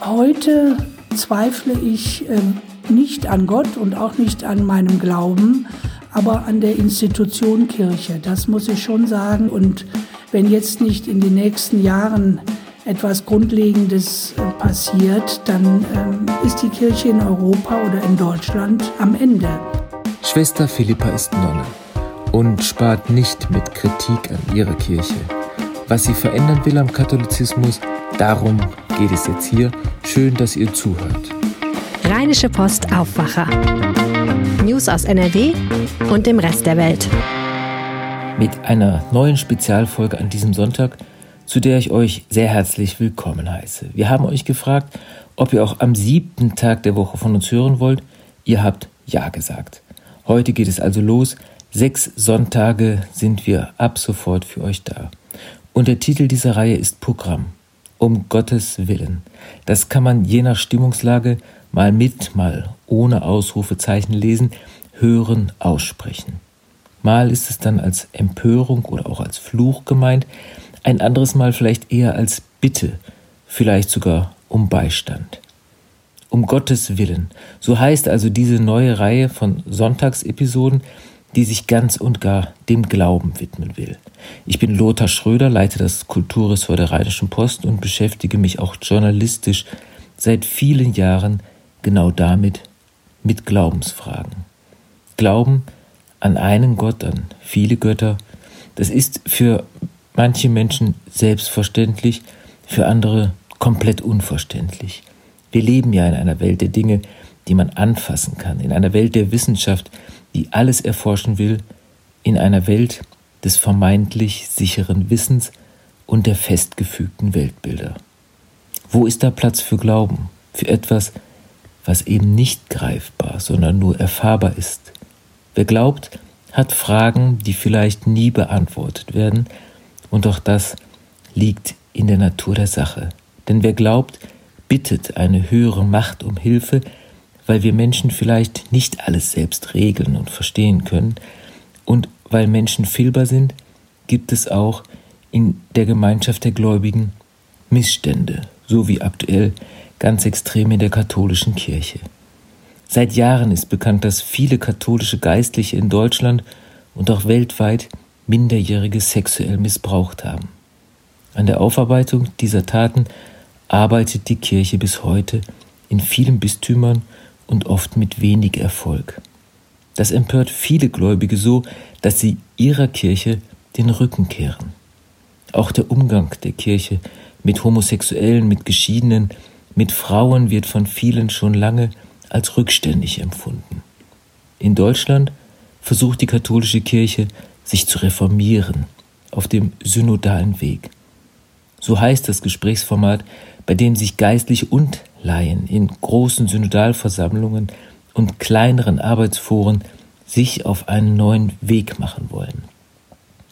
heute zweifle ich äh, nicht an Gott und auch nicht an meinem Glauben, aber an der Institution Kirche. Das muss ich schon sagen. Und wenn jetzt nicht in den nächsten Jahren etwas Grundlegendes äh, passiert, dann ähm, ist die Kirche in Europa oder in Deutschland am Ende. Schwester Philippa ist Nonne und spart nicht mit Kritik an ihrer Kirche. Was sie verändern will am Katholizismus, darum geht es jetzt hier. Schön, dass ihr zuhört. Rheinische Post Aufwacher. News aus NRW und dem Rest der Welt. Mit einer neuen Spezialfolge an diesem Sonntag, zu der ich euch sehr herzlich willkommen heiße. Wir haben euch gefragt, ob ihr auch am siebten Tag der Woche von uns hören wollt. Ihr habt Ja gesagt. Heute geht es also los. Sechs Sonntage sind wir ab sofort für euch da. Und der Titel dieser Reihe ist Programm. Um Gottes Willen. Das kann man je nach Stimmungslage mal mit, mal ohne Ausrufezeichen lesen, hören, aussprechen. Mal ist es dann als Empörung oder auch als Fluch gemeint, ein anderes Mal vielleicht eher als Bitte, vielleicht sogar um Beistand. Um Gottes Willen. So heißt also diese neue Reihe von Sonntagsepisoden, die sich ganz und gar dem Glauben widmen will. Ich bin Lothar Schröder, leite das Kulturressort der Rheinischen Post und beschäftige mich auch journalistisch seit vielen Jahren genau damit, mit Glaubensfragen. Glauben an einen Gott, an viele Götter, das ist für manche Menschen selbstverständlich, für andere komplett unverständlich. Wir leben ja in einer Welt der Dinge, die man anfassen kann, in einer Welt der Wissenschaft, die alles erforschen will, in einer Welt des vermeintlich sicheren Wissens und der festgefügten Weltbilder. Wo ist da Platz für Glauben, für etwas, was eben nicht greifbar, sondern nur erfahrbar ist? Wer glaubt, hat Fragen, die vielleicht nie beantwortet werden, und auch das liegt in der Natur der Sache. Denn wer glaubt, bittet eine höhere Macht um Hilfe, weil wir Menschen vielleicht nicht alles selbst regeln und verstehen können, und weil Menschen fehlbar sind, gibt es auch in der Gemeinschaft der Gläubigen Missstände, so wie aktuell ganz extrem in der katholischen Kirche. Seit Jahren ist bekannt, dass viele katholische Geistliche in Deutschland und auch weltweit Minderjährige sexuell missbraucht haben. An der Aufarbeitung dieser Taten arbeitet die Kirche bis heute in vielen Bistümern und oft mit wenig Erfolg. Das empört viele Gläubige so, dass sie ihrer Kirche den Rücken kehren. Auch der Umgang der Kirche mit Homosexuellen, mit Geschiedenen, mit Frauen wird von vielen schon lange als rückständig empfunden. In Deutschland versucht die katholische Kirche, sich zu reformieren auf dem synodalen Weg. So heißt das Gesprächsformat, bei dem sich Geistliche und Laien in großen Synodalversammlungen und kleineren Arbeitsforen sich auf einen neuen Weg machen wollen.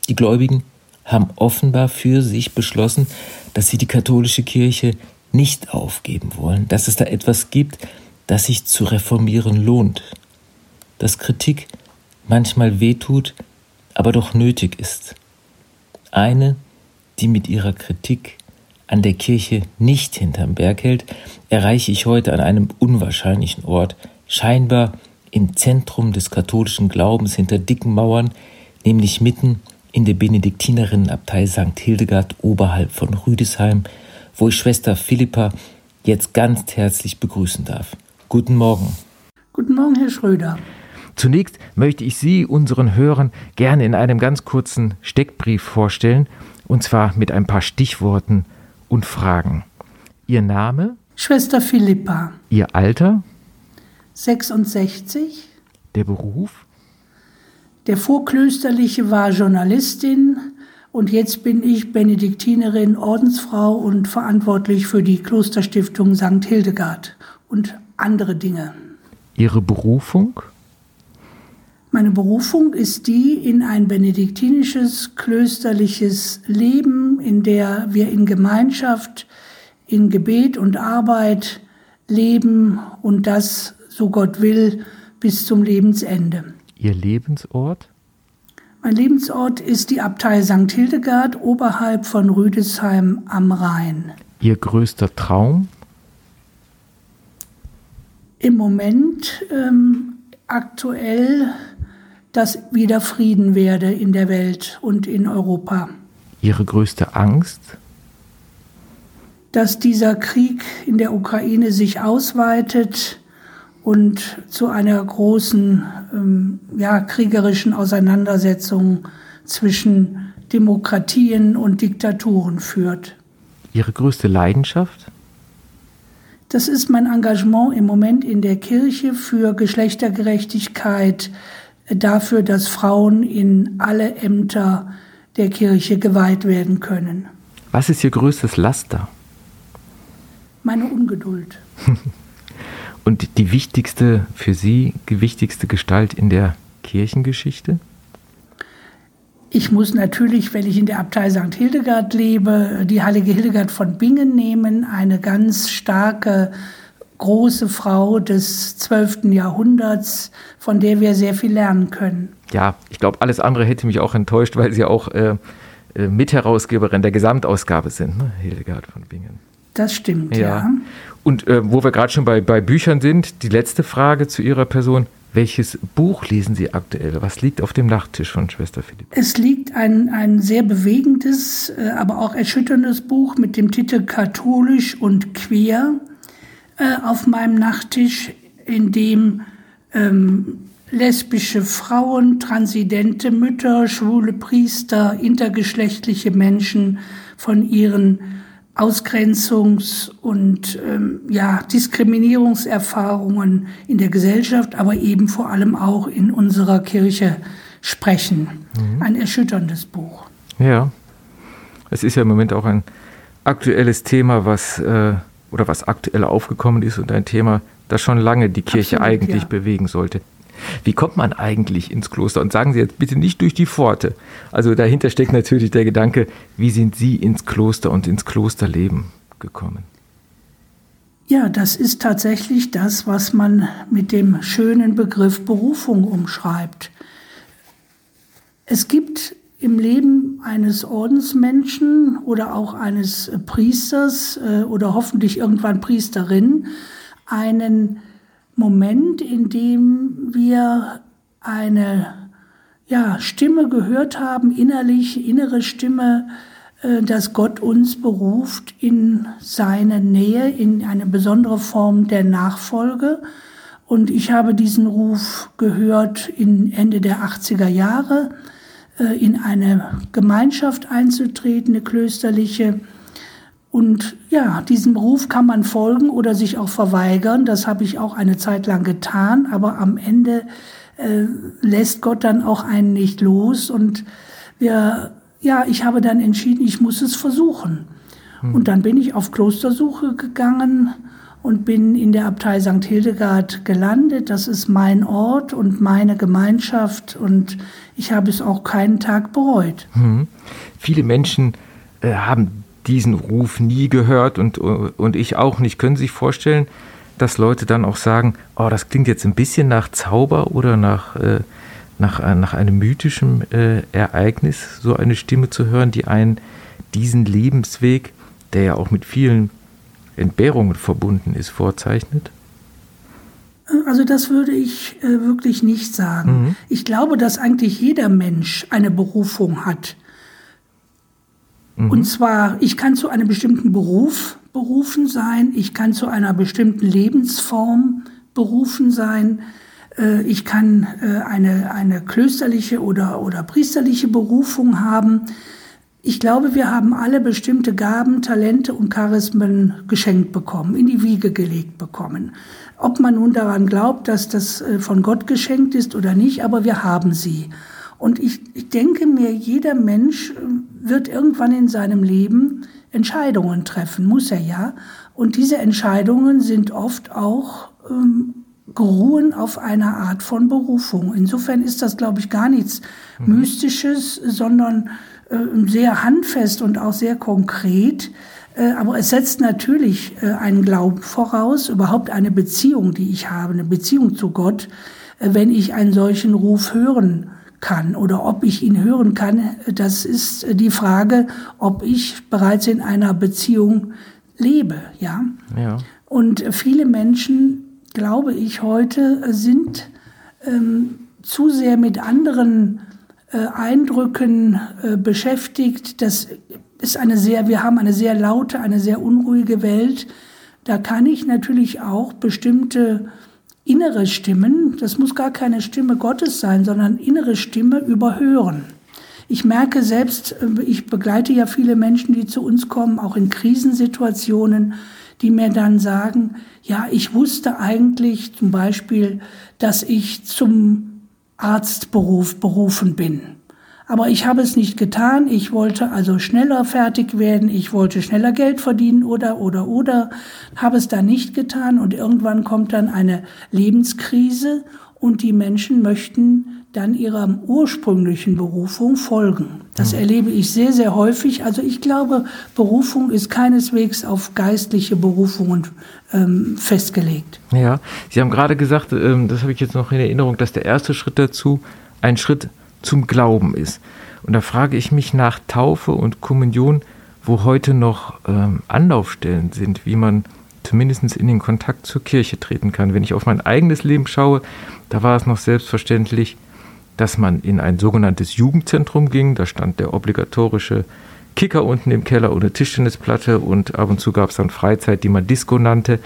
Die Gläubigen haben offenbar für sich beschlossen, dass sie die katholische Kirche nicht aufgeben wollen, dass es da etwas gibt, das sich zu reformieren lohnt, dass Kritik manchmal wehtut, aber doch nötig ist. Eine, die mit ihrer Kritik an der Kirche nicht hinterm Berg hält, erreiche ich heute an einem unwahrscheinlichen Ort, scheinbar im Zentrum des katholischen Glaubens hinter dicken Mauern, nämlich mitten in der Benediktinerinnenabtei St. Hildegard oberhalb von Rüdesheim, wo ich Schwester Philippa jetzt ganz herzlich begrüßen darf. Guten Morgen. Guten Morgen, Herr Schröder. Zunächst möchte ich Sie unseren Hörern gerne in einem ganz kurzen Steckbrief vorstellen, und zwar mit ein paar Stichworten und Fragen. Ihr Name? Schwester Philippa. Ihr Alter? 66. Der Beruf? Der Vorklösterliche war Journalistin und jetzt bin ich Benediktinerin, Ordensfrau und verantwortlich für die Klosterstiftung St. Hildegard und andere Dinge. Ihre Berufung? Meine Berufung ist die in ein benediktinisches, klösterliches Leben, in der wir in Gemeinschaft, in Gebet und Arbeit leben und das, so Gott will, bis zum Lebensende. Ihr Lebensort? Mein Lebensort ist die Abtei St. Hildegard oberhalb von Rüdesheim am Rhein. Ihr größter Traum? Im Moment ähm, aktuell, dass wieder Frieden werde in der Welt und in Europa. Ihre größte Angst? Dass dieser Krieg in der Ukraine sich ausweitet und zu einer großen ähm, ja, kriegerischen Auseinandersetzung zwischen Demokratien und Diktaturen führt. Ihre größte Leidenschaft? Das ist mein Engagement im Moment in der Kirche für Geschlechtergerechtigkeit, dafür, dass Frauen in alle Ämter der Kirche geweiht werden können. Was ist Ihr größtes Laster? Meine Ungeduld. Und die wichtigste für Sie, die wichtigste Gestalt in der Kirchengeschichte? Ich muss natürlich, wenn ich in der Abtei St. Hildegard lebe, die heilige Hildegard von Bingen nehmen, eine ganz starke, große Frau des 12. Jahrhunderts, von der wir sehr viel lernen können. Ja, ich glaube, alles andere hätte mich auch enttäuscht, weil Sie auch äh, äh, Mitherausgeberin der Gesamtausgabe sind, ne? Hildegard von Bingen. Das stimmt, ja. ja. Und äh, wo wir gerade schon bei, bei Büchern sind, die letzte Frage zu Ihrer Person. Welches Buch lesen Sie aktuell? Was liegt auf dem Nachttisch von Schwester Philipp? Es liegt ein, ein sehr bewegendes, äh, aber auch erschütterndes Buch mit dem Titel Katholisch und Queer äh, auf meinem Nachttisch, in dem ähm, lesbische Frauen, transidente Mütter, schwule Priester, intergeschlechtliche Menschen von ihren Ausgrenzungs- und ähm, ja, Diskriminierungserfahrungen in der Gesellschaft, aber eben vor allem auch in unserer Kirche sprechen. Mhm. Ein erschütterndes Buch. Ja, es ist ja im Moment auch ein aktuelles Thema, was äh, oder was aktuell aufgekommen ist und ein Thema, das schon lange die Kirche Absolut, eigentlich ja. bewegen sollte. Wie kommt man eigentlich ins Kloster? Und sagen Sie jetzt bitte nicht durch die Pforte. Also dahinter steckt natürlich der Gedanke, wie sind Sie ins Kloster und ins Klosterleben gekommen? Ja, das ist tatsächlich das, was man mit dem schönen Begriff Berufung umschreibt. Es gibt im Leben eines Ordensmenschen oder auch eines Priesters äh, oder hoffentlich irgendwann Priesterin einen Moment, in dem wir eine ja, Stimme gehört haben, innerlich, innere Stimme, äh, dass Gott uns beruft in seine Nähe, in eine besondere Form der Nachfolge. Und ich habe diesen Ruf gehört in Ende der 80er Jahre, äh, in eine Gemeinschaft einzutreten, eine klösterliche, und ja, diesem Ruf kann man folgen oder sich auch verweigern. Das habe ich auch eine Zeit lang getan, aber am Ende äh, lässt Gott dann auch einen nicht los. Und wir, ja, ich habe dann entschieden, ich muss es versuchen. Hm. Und dann bin ich auf Klostersuche gegangen und bin in der Abtei St. Hildegard gelandet. Das ist mein Ort und meine Gemeinschaft und ich habe es auch keinen Tag bereut. Hm. Viele Menschen äh, haben diesen Ruf nie gehört und, und ich auch nicht. Können Sie sich vorstellen, dass Leute dann auch sagen, oh, das klingt jetzt ein bisschen nach Zauber oder nach, äh, nach, äh, nach einem mythischen äh, Ereignis, so eine Stimme zu hören, die einen diesen Lebensweg, der ja auch mit vielen Entbehrungen verbunden ist, vorzeichnet? Also das würde ich äh, wirklich nicht sagen. Mhm. Ich glaube, dass eigentlich jeder Mensch eine Berufung hat. Mhm. Und zwar, ich kann zu einem bestimmten Beruf berufen sein, ich kann zu einer bestimmten Lebensform berufen sein, äh, ich kann äh, eine, eine klösterliche oder, oder priesterliche Berufung haben. Ich glaube, wir haben alle bestimmte Gaben, Talente und Charismen geschenkt bekommen, in die Wiege gelegt bekommen. Ob man nun daran glaubt, dass das äh, von Gott geschenkt ist oder nicht, aber wir haben sie. Und ich, ich denke mir, jeder Mensch äh, wird irgendwann in seinem Leben Entscheidungen treffen, muss er ja. Und diese Entscheidungen sind oft auch ähm, geruhen auf einer Art von Berufung. Insofern ist das, glaube ich, gar nichts mhm. Mystisches, sondern sehr handfest und auch sehr konkret. Äh, aber es setzt natürlich äh, einen Glauben voraus, überhaupt eine Beziehung, die ich habe, eine Beziehung zu Gott, äh, wenn ich einen solchen Ruf hören kann oder ob ich ihn hören kann, das ist die Frage, ob ich bereits in einer Beziehung lebe, ja. ja. Und viele Menschen, glaube ich, heute sind ähm, zu sehr mit anderen äh, Eindrücken äh, beschäftigt. Das ist eine sehr, wir haben eine sehr laute, eine sehr unruhige Welt. Da kann ich natürlich auch bestimmte innere Stimmen, das muss gar keine Stimme Gottes sein, sondern innere Stimme überhören. Ich merke selbst, äh, ich begleite ja viele Menschen, die zu uns kommen, auch in Krisensituationen, die mir dann sagen, ja, ich wusste eigentlich zum Beispiel, dass ich zum Arztberuf berufen bin. Aber ich habe es nicht getan. Ich wollte also schneller fertig werden. Ich wollte schneller Geld verdienen oder, oder, oder. Habe es dann nicht getan. Und irgendwann kommt dann eine Lebenskrise und die Menschen möchten dann ihrer ursprünglichen Berufung folgen. Das erlebe ich sehr, sehr häufig. Also ich glaube, Berufung ist keineswegs auf geistliche Berufungen ähm, festgelegt. Ja, Sie haben gerade gesagt, ähm, das habe ich jetzt noch in Erinnerung, dass der erste Schritt dazu ein Schritt zum Glauben ist. Und da frage ich mich nach Taufe und Kommunion, wo heute noch ähm, Anlaufstellen sind, wie man zumindest in den Kontakt zur Kirche treten kann. Wenn ich auf mein eigenes Leben schaue, da war es noch selbstverständlich, dass man in ein sogenanntes Jugendzentrum ging. Da stand der obligatorische Kicker unten im Keller oder Tischtennisplatte und ab und zu gab es dann Freizeit, die man Disco nannte.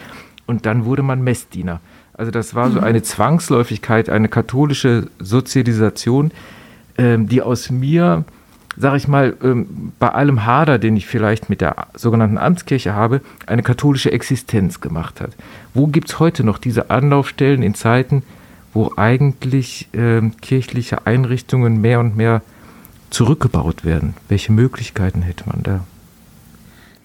Und dann wurde man Messdiener. Also das war so mhm. eine Zwangsläufigkeit, eine katholische Sozialisation, ähm, die aus mir, sage ich mal, ähm, bei allem Hader, den ich vielleicht mit der sogenannten Amtskirche habe, eine katholische Existenz gemacht hat. Wo gibt es heute noch diese Anlaufstellen in Zeiten, wo eigentlich äh, kirchliche Einrichtungen mehr und mehr zurückgebaut werden. Welche Möglichkeiten hätte man da?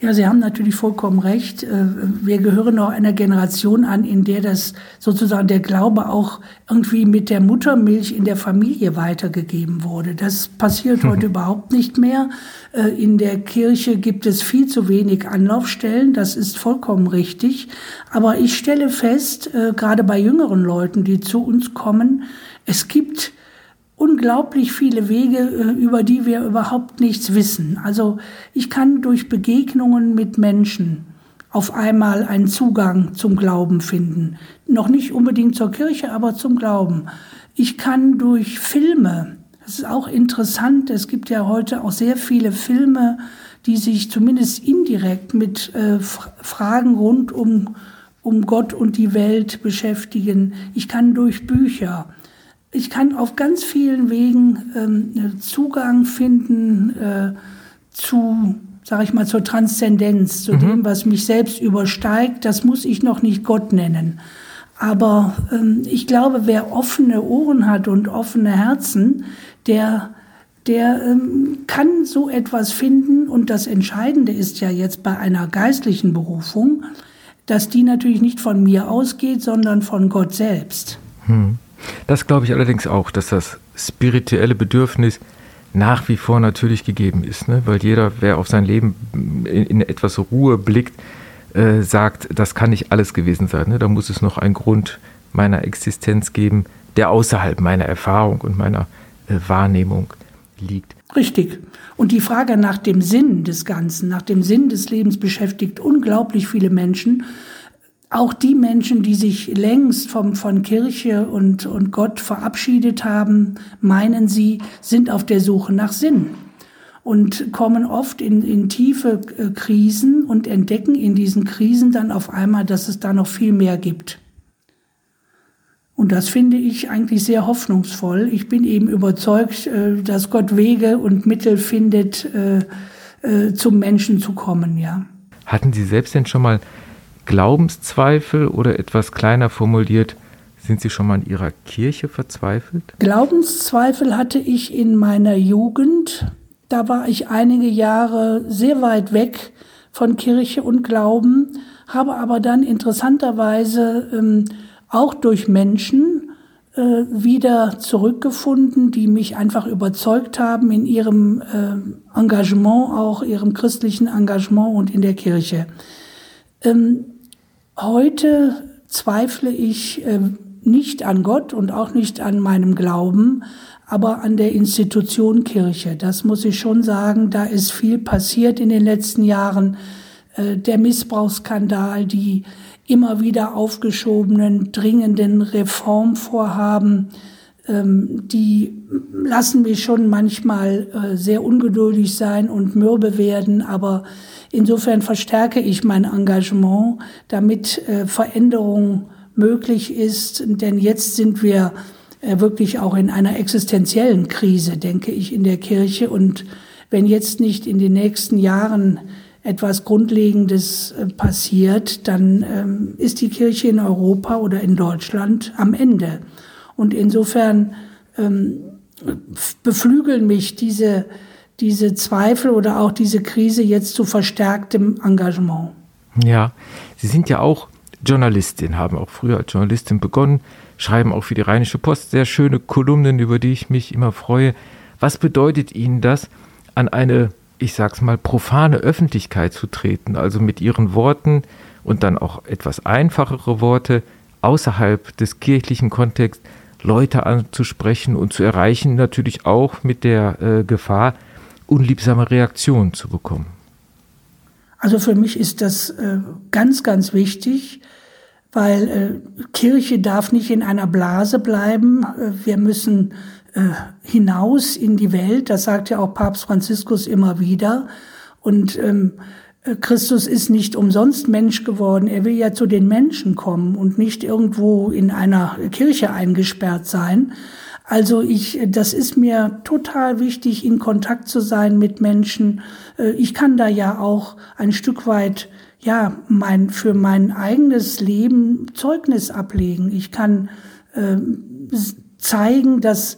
Ja, Sie haben natürlich vollkommen recht. Äh, wir gehören noch einer Generation an, in der das sozusagen der Glaube auch irgendwie mit der Muttermilch in der Familie weitergegeben wurde. Das passiert heute überhaupt nicht mehr. Äh, in der Kirche gibt es viel zu wenig Anlaufstellen. Das ist vollkommen richtig. Aber ich stelle fest, äh, gerade bei jüngeren Leuten, die zu uns kommen, es gibt unglaublich viele Wege, äh, über die wir überhaupt nichts wissen. Also ich kann durch Begegnungen mit Menschen auf einmal einen Zugang zum Glauben finden. Noch nicht unbedingt zur Kirche, aber zum Glauben. Ich kann durch Filme, das ist auch interessant, es gibt ja heute auch sehr viele Filme, die sich zumindest indirekt mit äh, Fragen rund um, um Gott und die Welt beschäftigen. Ich kann durch Bücher, ich kann auf ganz vielen Wegen ähm, Zugang finden äh, zu, sage ich mal, zur Transzendenz, zu mhm. dem, was mich selbst übersteigt. Das muss ich noch nicht Gott nennen. Aber ähm, ich glaube, wer offene Ohren hat und offene Herzen, der, der ähm, kann so etwas finden. Und das Entscheidende ist ja jetzt bei einer geistlichen Berufung, dass die natürlich nicht von mir ausgeht, sondern von Gott selbst. Hm. Das glaube ich allerdings auch, dass das spirituelle Bedürfnis nach wie vor natürlich gegeben ist, ne? weil jeder, wer auf sein Leben in, in etwas Ruhe blickt, äh, sagt, das kann nicht alles gewesen sein. Ne? Da muss es noch einen Grund meiner Existenz geben, der außerhalb meiner Erfahrung und meiner äh, Wahrnehmung liegt. Richtig. Und die Frage nach dem Sinn des Ganzen, nach dem Sinn des Lebens beschäftigt unglaublich viele Menschen auch die Menschen, die sich längst vom, von Kirche und, und Gott verabschiedet haben, meinen sie, sind auf der Suche nach Sinn und kommen oft in, in tiefe äh, Krisen und entdecken in diesen Krisen dann auf einmal, dass es da noch viel mehr gibt. Und das finde ich eigentlich sehr hoffnungsvoll. Ich bin eben überzeugt, äh, dass Gott Wege und Mittel findet, äh, zum Menschen zu kommen, ja. Hatten Sie selbst denn schon mal Glaubenszweifel oder etwas kleiner formuliert, sind Sie schon mal in Ihrer Kirche verzweifelt? Glaubenszweifel hatte ich in meiner Jugend. Da war ich einige Jahre sehr weit weg von Kirche und Glauben, habe aber dann interessanterweise ähm, auch durch Menschen äh, wieder zurückgefunden, die mich einfach überzeugt haben in ihrem äh, Engagement, auch ihrem christlichen Engagement und in der Kirche. Ähm, Heute zweifle ich äh, nicht an Gott und auch nicht an meinem Glauben, aber an der Institution Kirche. Das muss ich schon sagen. Da ist viel passiert in den letzten Jahren. äh, der Missbrauchsskandal, die immer wieder aufgeschobenen, dringenden Reformvorhaben, ähm, die lassen mich schon manchmal äh, sehr ungeduldig sein und mürbe werden, aber insofern verstärke ich mein Engagement, damit äh, Veränderung möglich ist, denn jetzt sind wir äh, wirklich auch in einer existenziellen Krise, denke ich, in der Kirche und wenn jetzt nicht in den nächsten Jahren etwas Grundlegendes passiert, dann ähm, ist die Kirche in Europa oder in Deutschland am Ende. Und insofern ähm, beflügeln mich diese, diese Zweifel oder auch diese Krise jetzt zu verstärktem Engagement. Ja, Sie sind ja auch Journalistin, haben auch früher als Journalistin begonnen, schreiben auch für die Rheinische Post sehr schöne Kolumnen, über die ich mich immer freue. Was bedeutet Ihnen das, an eine, ich sag's mal, profane Öffentlichkeit zu treten, also mit Ihren Worten und dann auch etwas einfachere Worte außerhalb des kirchlichen Kontexts Leute anzusprechen und zu erreichen, natürlich auch mit der äh, Gefahr, unliebsame Reaktionen zu bekommen. Also für mich ist das äh, ganz, ganz wichtig, weil äh, Kirche darf nicht in einer Blase bleiben. Äh, wir müssen hinaus in die Welt. Das sagt ja auch Papst Franziskus immer wieder. Und ähm, äh, Christus ist nicht umsonst Mensch geworden. Er will ja zu den Menschen kommen und nicht irgendwo in einer Kirche eingesperrt sein. Also ich, das ist mir total wichtig, in Kontakt zu sein mit Menschen. Äh, ich kann da ja auch ein Stück weit, ja, mein, für mein eigenes Leben Zeugnis ablegen. Ich kann äh, zeigen, dass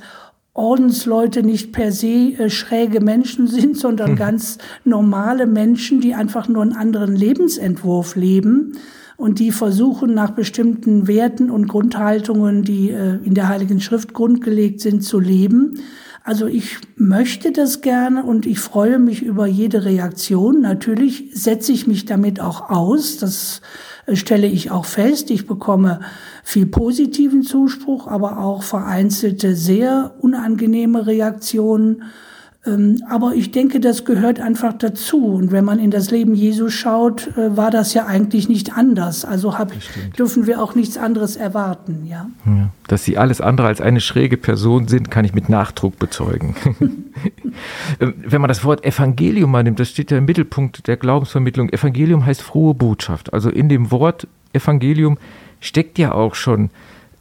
Ordensleute nicht per se äh, schräge Menschen sind, sondern hm. ganz normale Menschen, die einfach nur einen anderen Lebensentwurf leben und die versuchen nach bestimmten Werten und Grundhaltungen, die äh, in der Heiligen Schrift grundgelegt sind, zu leben. Also ich möchte das gerne und ich freue mich über jede Reaktion. Natürlich setze ich mich damit auch aus. Das äh, stelle ich auch fest. Ich bekomme viel positiven Zuspruch, aber auch vereinzelte sehr unangenehme Reaktionen. Ähm, aber ich denke, das gehört einfach dazu. Und wenn man in das Leben Jesu schaut, äh, war das ja eigentlich nicht anders. Also hab, dürfen wir auch nichts anderes erwarten. Ja? ja? Dass Sie alles andere als eine schräge Person sind, kann ich mit Nachdruck bezeugen. Ähm, wenn man das Wort Evangelium mal nimmt, das steht ja im Mittelpunkt der Glaubensvermittlung. Evangelium heißt frohe Botschaft. Also in dem Wort Evangelium steckt ja auch schon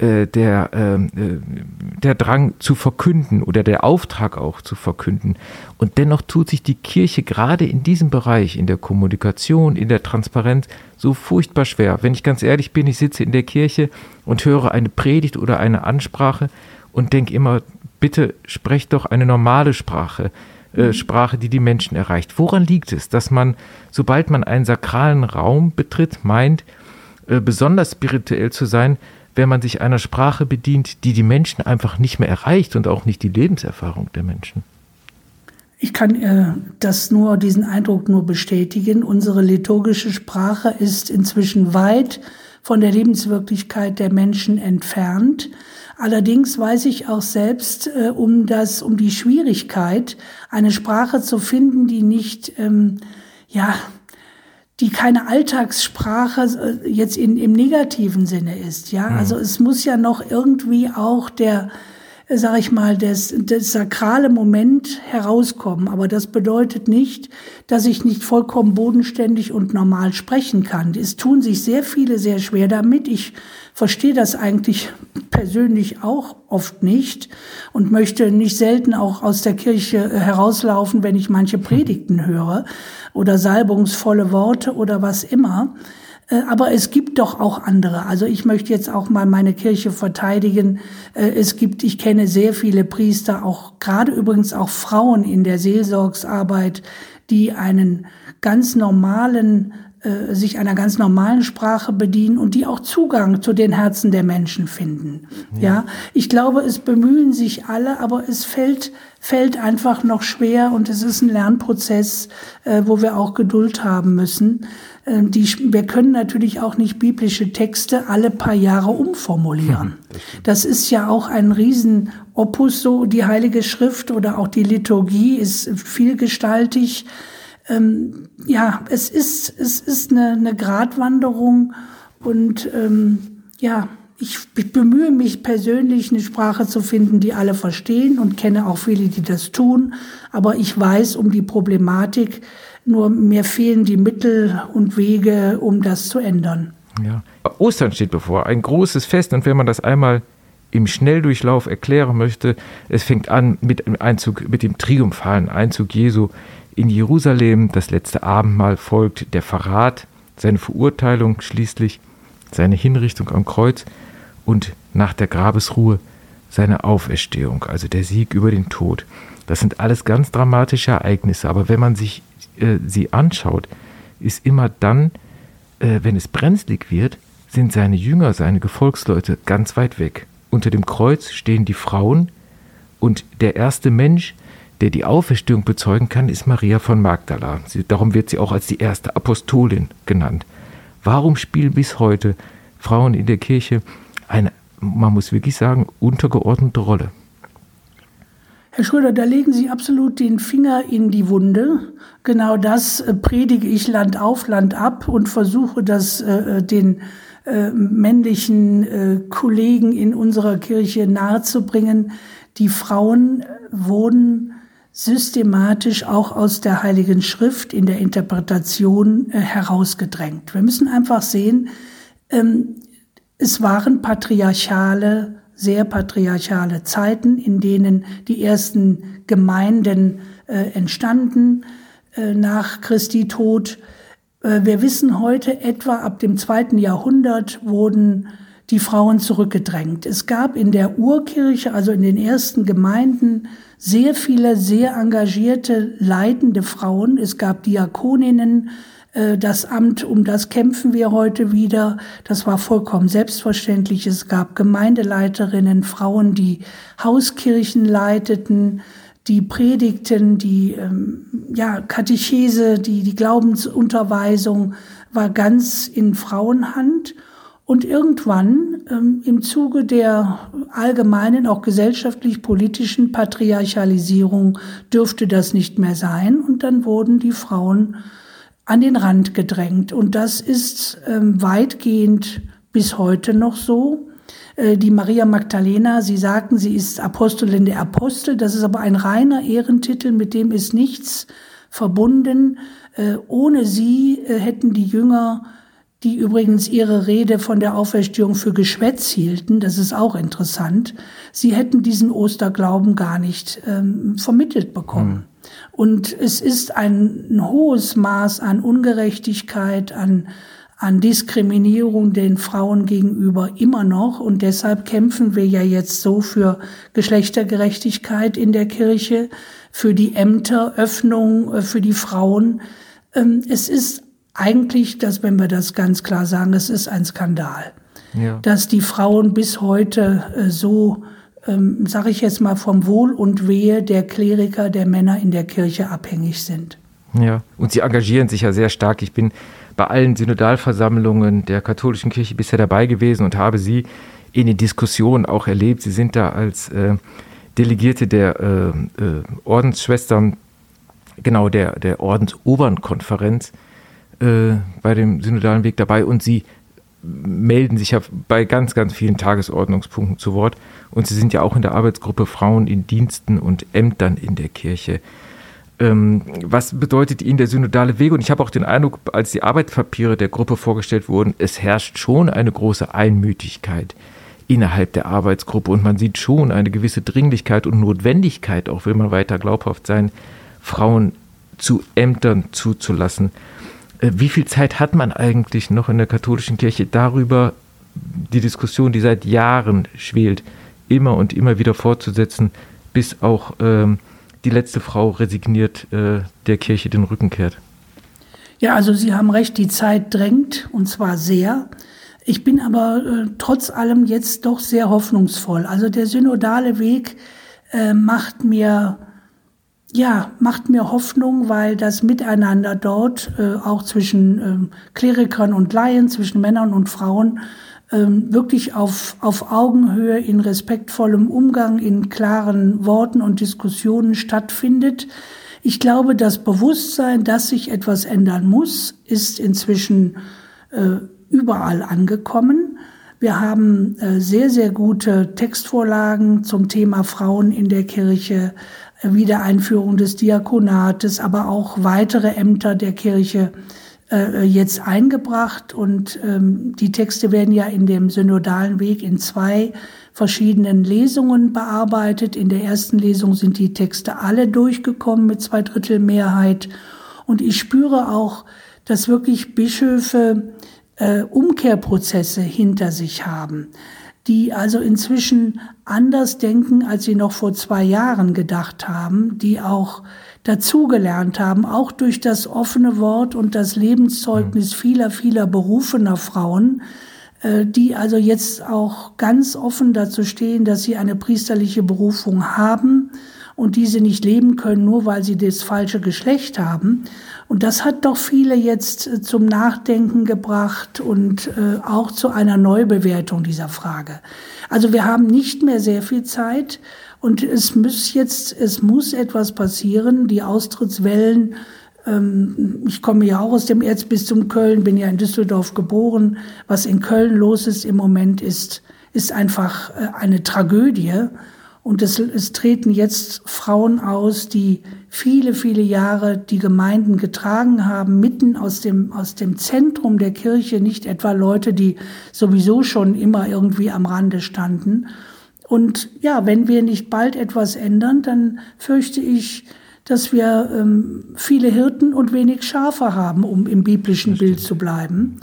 äh, der, ähm, äh, der Drang zu verkünden oder der Auftrag auch zu verkünden. Und dennoch tut sich die Kirche gerade in diesem Bereich, in der Kommunikation, in der Transparenz, so furchtbar schwer. Wenn ich ganz ehrlich bin, ich sitze in der Kirche und höre eine Predigt oder eine Ansprache und denke immer, bitte sprecht doch eine normale Sprache. Äh, mhm. Sprache, die die Menschen erreicht. Woran liegt es, dass man, sobald man einen sakralen Raum betritt, meint, äh, besonders spirituell zu sein, wenn man sich einer Sprache bedient, die die Menschen einfach nicht mehr erreicht und auch nicht die Lebenserfahrung der Menschen. Ich kann äh, das nur, diesen Eindruck nur bestätigen. Unsere liturgische Sprache ist inzwischen weit von der Lebenswirklichkeit der Menschen entfernt. Allerdings weiß ich auch selbst äh, um das, um die Schwierigkeit, eine Sprache zu finden, die nicht, ähm, ja, die keine Alltagssprache äh, jetzt in, im negativen Sinne ist. Ja, mhm. also es muss ja noch irgendwie auch der, äh, sag ich mal, das, das sakrale Moment herauskommen. Aber das bedeutet nicht, dass ich nicht vollkommen bodenständig und normal sprechen kann. Es tun sich sehr viele sehr schwer damit. Ich verstehe das eigentlich persönlich auch oft nicht und möchte nicht selten auch aus der Kirche herauslaufen, wenn ich manche Predigten höre oder salbungsvolle Worte oder was immer. Äh, aber es gibt doch auch andere. Also ich möchte jetzt auch mal meine Kirche verteidigen. Äh, es gibt, ich kenne sehr viele Priester, auch gerade übrigens auch Frauen in der Seelsorgsarbeit, die einen ganz normalen äh, sich einer ganz normalen Sprache bedienen und die auch Zugang zu den Herzen der Menschen finden. Ja. ja, ich glaube, es bemühen sich alle, aber es fällt fällt einfach noch schwer und es ist ein Lernprozess, äh, wo wir auch Geduld haben müssen. Äh, die, wir können natürlich auch nicht biblische Texte alle paar Jahre umformulieren. Das ist ja auch ein Riesenopus, so die Heilige Schrift oder auch die Liturgie ist vielgestaltig. Ähm, ja, es ist, es ist eine, eine Gratwanderung und ähm, ja, ich, ich bemühe mich persönlich, eine Sprache zu finden, die alle verstehen und kenne auch viele, die das tun. Aber ich weiß um die Problematik, nur mir fehlen die Mittel und Wege, um das zu ändern. Ja. Ostern steht bevor, ein großes Fest. Und wenn man das einmal im Schnelldurchlauf erklären möchte, es fängt an mit dem Einzug, mit dem triumphalen Einzug Jesu in Jerusalem. Das letzte Abendmahl folgt der Verrat, seine Verurteilung schließlich, seine Hinrichtung am Kreuz und nach der Grabesruhe seine Auferstehung, also der Sieg über den Tod. Das sind alles ganz dramatische Ereignisse, aber wenn man sich äh, sie anschaut, ist immer dann, äh, wenn es brenzlig wird, sind seine Jünger, seine Gefolgsleute ganz weit weg. Unter dem Kreuz stehen die Frauen und der erste Mensch, der die Auferstehung bezeugen kann, ist Maria von Magdala. Sie, darum wird sie auch als die erste Apostolin genannt. Warum spielen bis heute Frauen in der Kirche eine, man muss wirklich sagen, untergeordnete Rolle. Herr Schröder, da legen Sie absolut den Finger in die Wunde. Genau das äh, predige ich Land auf, Land ab und versuche das äh, äh, den äh, männlichen äh, Kollegen in unserer Kirche nahezubringen. Die Frauen äh, wurden systematisch auch aus der Heiligen Schrift in der Interpretation herausgedrängt. Wir müssen einfach sehen, ähm, es waren patriarchale, sehr patriarchale Zeiten, in denen die ersten Gemeinden äh, entstanden äh, nach Christi Tod. Äh, wir wissen heute etwa ab dem zweiten Jahrhundert wurden die Frauen zurückgedrängt. Es gab in der Urkirche, also in den ersten Gemeinden, sehr viele sehr engagierte, leitende Frauen. Es gab Diakoninnen, äh, das Amt, um das kämpfen wir heute wieder. Das war vollkommen selbstverständlich. Es gab Gemeindeleiterinnen, Frauen, die Hauskirchen leiteten, die predigten, die ähm, ja, Katechese, die, die Glaubensunterweisung war ganz in Frauenhand. Und irgendwann ähm, im Zuge der allgemeinen, auch gesellschaftlich-politischen Patriarchalisierung dürfte das nicht mehr sein. Und dann wurden die Frauen an den Rand gedrängt. Und das ist ähm, weitgehend bis heute noch so. Äh, die Maria Magdalena, Sie sagten, sie ist Apostelin der Apostel. Das ist aber ein reiner Ehrentitel, mit dem ist nichts verbunden. Äh, ohne sie äh, hätten die Jünger die übrigens ihre Rede von der Auferstehung für Geschwätz hielten, das ist auch interessant, sie hätten diesen Osterglauben gar nicht ähm, vermittelt bekommen. Mhm. Und es ist ein, ein hohes Maß an Ungerechtigkeit, an, an Diskriminierung den Frauen gegenüber immer noch. Und deshalb kämpfen wir ja jetzt so für Geschlechtergerechtigkeit in der Kirche, für die Ämteröffnung äh, für die Frauen. Ähm, es ist eigentlich, dass, wenn wir das ganz klar sagen, es ist ein Skandal, ja. dass die Frauen bis heute äh, so ähm, sage ich jetzt mal, vom Wohl und Wehe der Kleriker, der Männer in der Kirche abhängig sind. Ja, und sie engagieren sich ja sehr stark. Ich bin bei allen Synodalversammlungen der katholischen Kirche bisher dabei gewesen und habe sie in den Diskussionen auch erlebt. Sie sind da als äh, Delegierte der äh, äh, Ordensschwestern, genau der, der Ordensobernkonferenz äh, bei dem synodalen Weg dabei und sie melden sich ja bei ganz, ganz vielen Tagesordnungspunkten zu Wort. Und sie sind ja auch in der Arbeitsgruppe Frauen in Diensten und Ämtern in der Kirche. Ähm, was bedeutet Ihnen der synodale Weg? Und ich habe auch den Eindruck, als die Arbeitspapiere der Gruppe vorgestellt wurden, es herrscht schon eine große Einmütigkeit innerhalb der Arbeitsgruppe und man sieht schon eine gewisse Dringlichkeit und Notwendigkeit, auch will man weiter glaubhaft sein, Frauen zu Ämtern zuzulassen. Äh, wie viel Zeit hat man eigentlich noch in der katholischen Kirche darüber, die Diskussion, die seit Jahren schwelt, immer und immer wieder fortzusetzen, bis auch ähm, die letzte Frau resigniert äh, der Kirche den Rücken kehrt? Ja, also Sie haben recht, die Zeit drängt und zwar sehr. Ich bin aber äh, trotz allem jetzt doch sehr hoffnungsvoll. Also der synodale Weg äh, macht mir ja, macht mir Hoffnung, weil das Miteinander dort äh, auch zwischen ähm, Klerikern und Laien, zwischen Männern und Frauen ähm, wirklich auf, auf Augenhöhe, in respektvollem Umgang, in klaren Worten und Diskussionen stattfindet. Ich glaube, das Bewusstsein, dass sich etwas ändern muss, ist inzwischen äh, überall angekommen. Wir haben äh, sehr, sehr gute Textvorlagen zum Thema Frauen in der Kirche, Wiedereinführung des Diakonates, aber auch weitere Ämter der Kirche äh, jetzt eingebracht. Und ähm, die Texte werden ja in dem synodalen Weg in zwei verschiedenen Lesungen bearbeitet. In der ersten Lesung sind die Texte alle durchgekommen mit zwei Drittel Mehrheit. Und ich spüre auch, dass wirklich Bischöfe äh, Umkehrprozesse hinter sich haben, die also inzwischen anders denken, als sie noch vor zwei Jahren gedacht haben, die auch dazugelernt haben, auch durch das offene Wort und das Lebenszeugnis vieler, vieler berufener Frauen, äh, die also jetzt auch ganz offen dazu stehen, dass sie eine priesterliche Berufung haben und diese nicht leben können, nur weil sie das falsche Geschlecht haben. Und das hat doch viele jetzt äh, zum Nachdenken gebracht und äh, auch zu einer Neubewertung dieser Frage. Also wir haben nicht mehr sehr viel Zeit und es muss jetzt, es muss etwas passieren. Die Austrittswellen ähm, ich komme ja auch aus dem Erzbistum Köln, bin ja in Düsseldorf geboren. Was in Köln los ist im Moment ist, ist einfach äh, eine Tragödie. Und es, es treten jetzt Frauen aus, die viele, viele Jahre die Gemeinden getragen haben, mitten aus dem, aus dem Zentrum der Kirche, nicht etwa Leute, die sowieso schon immer irgendwie am Rande standen. Und ja, wenn wir nicht bald etwas ändern, dann fürchte ich, dass wir ähm, viele Hirten und wenig Schafe haben, um im biblischen Bild zu bleiben.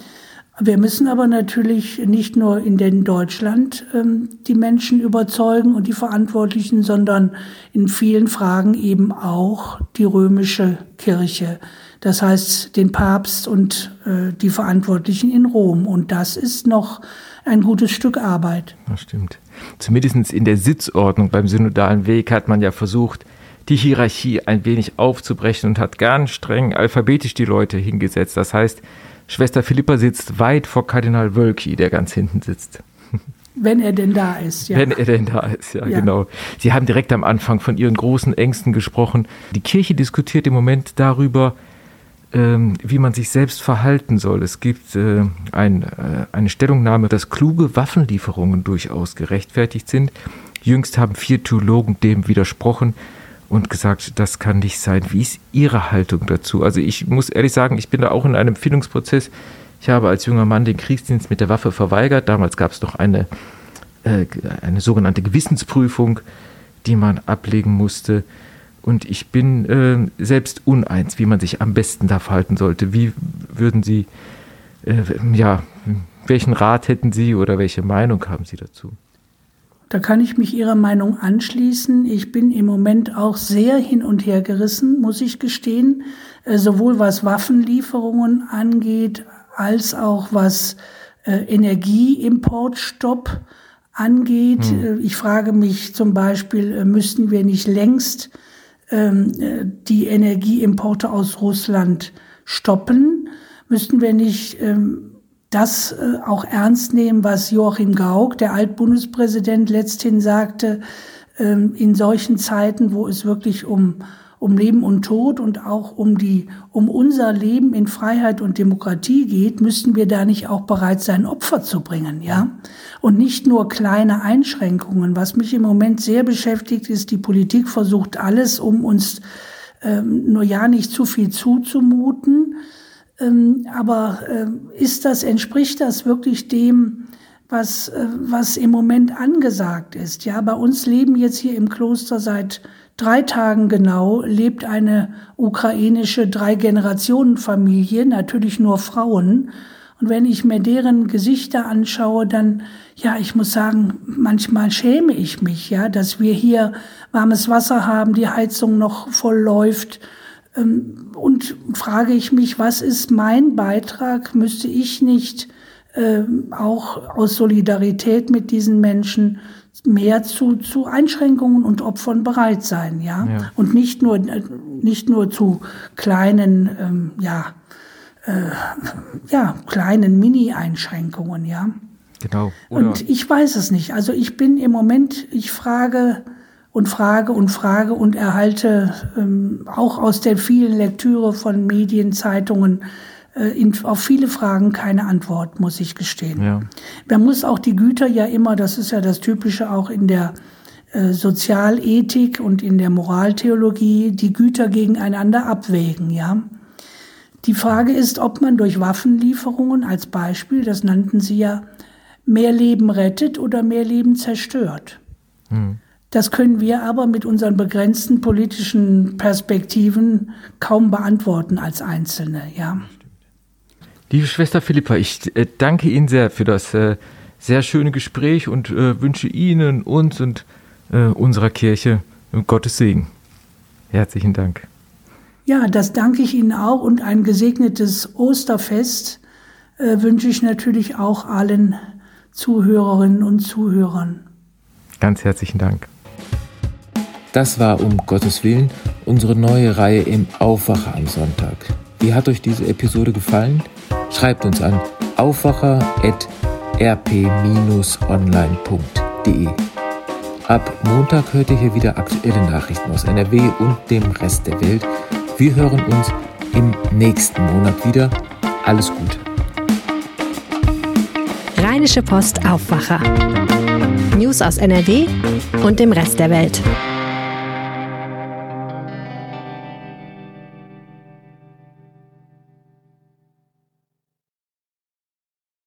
Wir müssen aber natürlich nicht nur in den Deutschland ähm, die Menschen überzeugen und die Verantwortlichen, sondern in vielen Fragen eben auch die römische Kirche. Das heißt den Papst und äh, die Verantwortlichen in Rom. Und das ist noch ein gutes Stück Arbeit. Das stimmt. Zumindest in der Sitzordnung beim synodalen Weg hat man ja versucht, die Hierarchie ein wenig aufzubrechen und hat ganz streng alphabetisch die Leute hingesetzt. Das heißt, Schwester Philippa sitzt weit vor Kardinal Wölki, der ganz hinten sitzt. Wenn er denn da ist, ja. Wenn er denn da ist, ja, ja, genau. Sie haben direkt am Anfang von Ihren großen Ängsten gesprochen. Die Kirche diskutiert im Moment darüber, ähm, wie man sich selbst verhalten soll. Es gibt äh, ein, äh, eine Stellungnahme, dass kluge Waffenlieferungen durchaus gerechtfertigt sind. Jüngst haben vier Theologen dem widersprochen und gesagt, das kann nicht sein. Wie ist Ihre Haltung dazu? Also ich muss ehrlich sagen, ich bin da auch in einem Findungsprozess. Ich habe als junger Mann den Kriegsdienst mit der Waffe verweigert. Damals gab es noch eine, äh, eine sogenannte Gewissensprüfung, die man ablegen musste. Und ich bin äh, selbst uneins, wie man sich am besten da verhalten sollte. Wie würden Sie, äh, ja, welchen Rat hätten Sie oder welche Meinung haben Sie dazu? Da kann ich mich Ihrer Meinung anschließen. Ich bin im Moment auch sehr hin und her gerissen, muss ich gestehen, äh, sowohl was Waffenlieferungen angeht, als auch was äh, Energieimportstopp angeht. Hm. Äh, ich frage mich zum Beispiel, müssten wir nicht längst ähm, die Energieimporte aus Russland stoppen? Müssten wir nicht ähm, das äh, auch ernst nehmen, was Joachim Gauck, der Altbundespräsident, letzthin sagte, ähm, in solchen Zeiten, wo es wirklich um, um Leben und Tod und auch um die, um unser Leben in Freiheit und Demokratie geht, müssten wir da nicht auch bereit sein, Opfer zu bringen, ja? Und nicht nur kleine Einschränkungen. Was mich im Moment sehr beschäftigt, ist, die Politik versucht alles, um uns ähm, nur ja nicht zu viel zuzumuten ähm, aber äh, ist das, entspricht das wirklich dem, was, äh, was im Moment angesagt ist? Ja, bei uns leben jetzt hier im Kloster seit drei Tagen genau, lebt eine ukrainische Drei-Generationen-Familie, natürlich nur Frauen. Und wenn ich mir deren Gesichter anschaue, dann, ja, ich muss sagen, manchmal schäme ich mich, ja, dass wir hier warmes Wasser haben, die Heizung noch voll läuft und frage ich mich, was ist mein Beitrag? Müsste ich nicht äh, auch aus Solidarität mit diesen Menschen mehr zu, zu Einschränkungen und Opfern bereit sein, ja? ja. Und nicht nur, nicht nur zu kleinen, ähm, ja, äh, ja, kleinen Mini-Einschränkungen, ja? Genau. Oder und ich weiß es nicht. Also ich bin im Moment, ich frage, und frage und frage und erhalte ähm, auch aus der vielen Lektüre von Medien, Zeitungen äh, in, auf viele Fragen keine Antwort, muss ich gestehen. Ja. Man muss auch die Güter ja immer, das ist ja das Typische auch in der äh, Sozialethik und in der Moraltheologie, die Güter gegeneinander abwägen, ja. Die Frage ist, ob man durch Waffenlieferungen als Beispiel, das nannten Sie ja, mehr Leben rettet oder mehr Leben zerstört. Hm. Das können wir aber mit unseren begrenzten politischen Perspektiven kaum beantworten als Einzelne, ja. Liebe Schwester Philippa, ich äh, danke Ihnen sehr für das äh, sehr schöne Gespräch und äh, wünsche Ihnen, uns und unserer Kirche Gottes Segen. Herzlichen Dank. Ja, das danke ich Ihnen auch und ein gesegnetes Osterfest wünsche ich natürlich auch allen Zuhörerinnen und Zuhörern. Ganz herzlichen Dank. Das war um Gottes Willen unsere neue Reihe im Aufwacher am Sonntag. Wie hat euch diese Episode gefallen? Schreibt uns an aufwacher.rp-online.de. Ab Montag hört ihr hier wieder aktuelle Nachrichten aus NRW und dem Rest der Welt. Wir hören uns im nächsten Monat wieder. Alles Gute. Rheinische Post Aufwacher. News aus NRW und dem Rest der Welt.